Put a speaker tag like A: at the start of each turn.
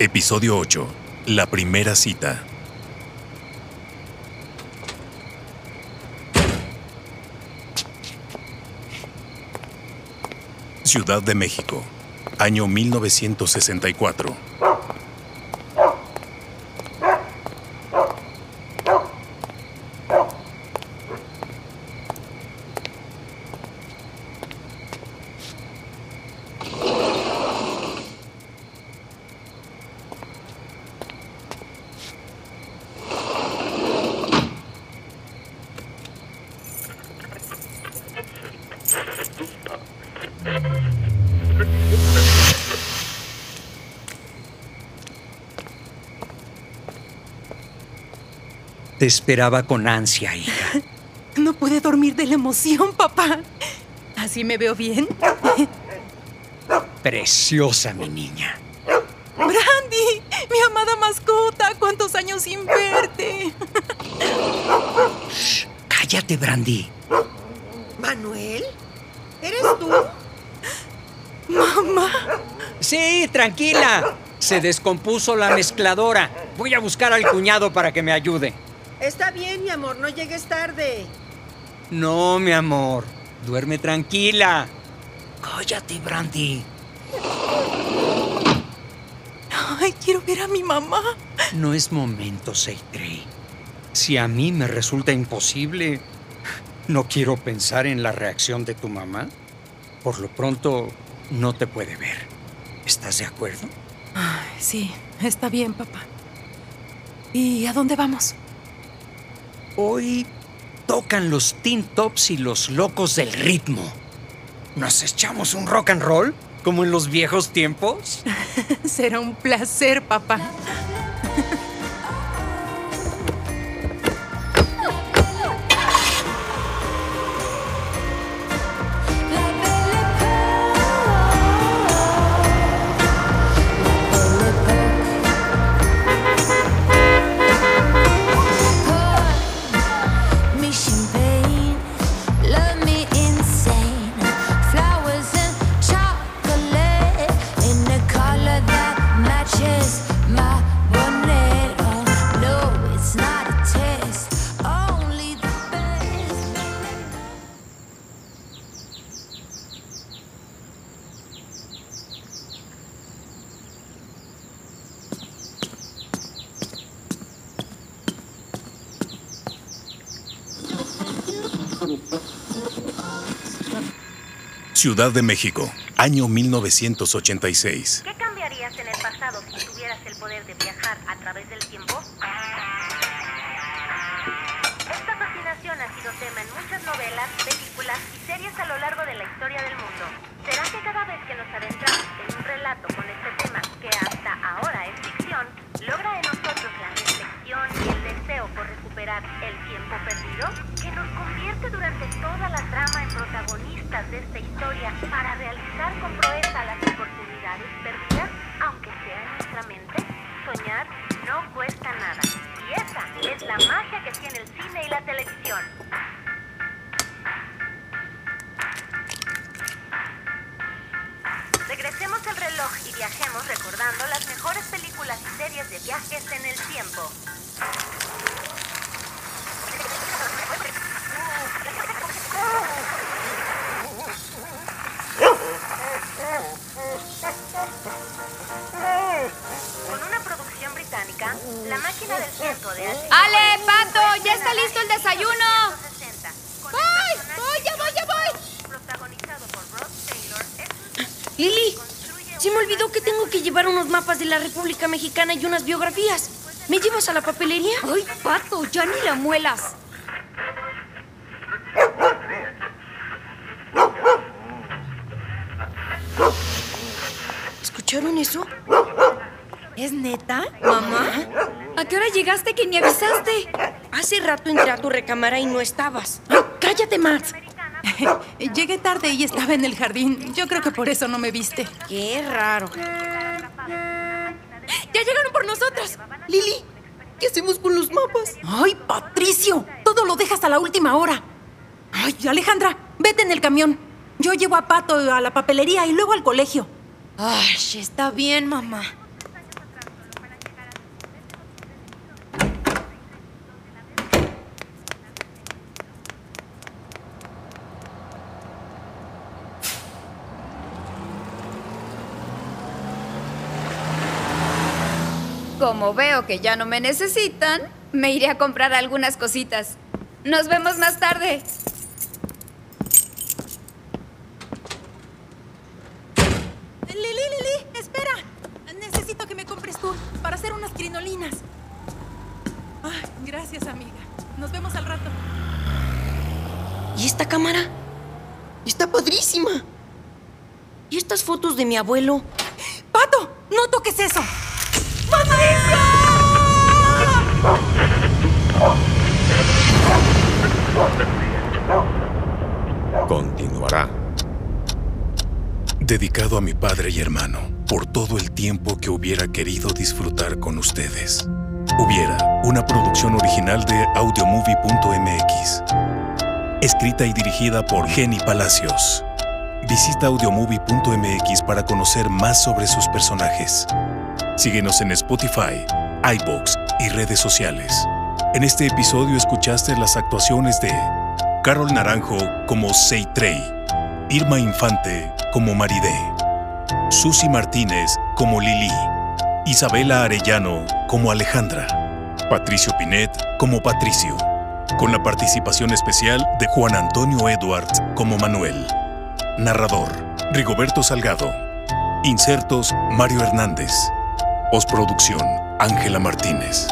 A: Episodio 8. La primera cita. Ciudad de México. Año 1964.
B: Te esperaba con ansia, hija.
C: No pude dormir de la emoción, papá. ¿Así me veo bien?
B: Preciosa, mi niña.
C: Brandy, mi amada mascota, ¿cuántos años sin verte?
B: Shh, cállate, Brandy.
D: ¿Manuel? ¿Eres tú?
C: Mamá.
B: Sí, tranquila. Se descompuso la mezcladora. Voy a buscar al cuñado para que me ayude.
D: Está bien, mi amor, no llegues tarde.
B: No, mi amor. Duerme tranquila. Cállate, Brandy.
C: Ay, quiero ver a mi mamá.
B: No es momento, Seitrey. Si a mí me resulta imposible, no quiero pensar en la reacción de tu mamá. Por lo pronto, no te puede ver. ¿Estás de acuerdo?
C: Ay, sí, está bien, papá. ¿Y a dónde vamos?
B: Hoy tocan los Teen Tops y los locos del ritmo. ¿Nos echamos un rock and roll? ¿Como en los viejos tiempos?
C: Será un placer, papá.
A: Ciudad de México. Año 1986.
E: ¿Qué cambiarías en el pasado si tuvieras el poder de viajar a través del tiempo? Esta fascinación ha sido tema en muchas novelas, películas y series a lo las mejores películas y series de viajes en el tiempo.
F: Llevar unos mapas de la República Mexicana y unas biografías. ¿Me llevas a la papelería?
G: ¡Ay, Pato! ¡Ya ni la muelas!
F: ¿Escucharon eso?
G: ¿Es neta? ¿Mamá? ¿A qué hora llegaste que ni avisaste?
F: Hace rato entré a tu recámara y no estabas.
C: Ay, cállate, Max. Llegué tarde y estaba en el jardín. Yo creo que por eso no me viste.
F: Qué raro.
G: ¡Ya llegaron por nosotros!
C: Lili, ¿qué hacemos con los mapas? ¡Ay, Patricio! Todo lo dejas a la última hora. Ay, Alejandra, vete en el camión. Yo llevo a Pato a la papelería y luego al colegio.
G: Ay, está bien, mamá. Como veo que ya no me necesitan, me iré a comprar algunas cositas. Nos vemos más tarde.
C: Lili, Lili, espera. Necesito que me compres tú para hacer unas crinolinas. Ay, gracias, amiga. Nos vemos al rato.
F: ¿Y esta cámara? Está padrísima. ¿Y estas fotos de mi abuelo?
C: ¡Pato! ¡No toques eso!
A: Continuará. Dedicado a mi padre y hermano, por todo el tiempo que hubiera querido disfrutar con ustedes. Hubiera, una producción original de audiomovie.mx. Escrita y dirigida por Jenny Palacios. Visita audiomovie.mx para conocer más sobre sus personajes. Síguenos en Spotify, iBox y redes sociales. En este episodio escuchaste las actuaciones de Carol Naranjo como Seitrey, Irma Infante como Maridé, Susi Martínez como Lili, Isabela Arellano como Alejandra, Patricio Pinet como Patricio, con la participación especial de Juan Antonio Edwards como Manuel. Narrador, Rigoberto Salgado. Insertos, Mario Hernández. Postproducción, Ángela Martínez.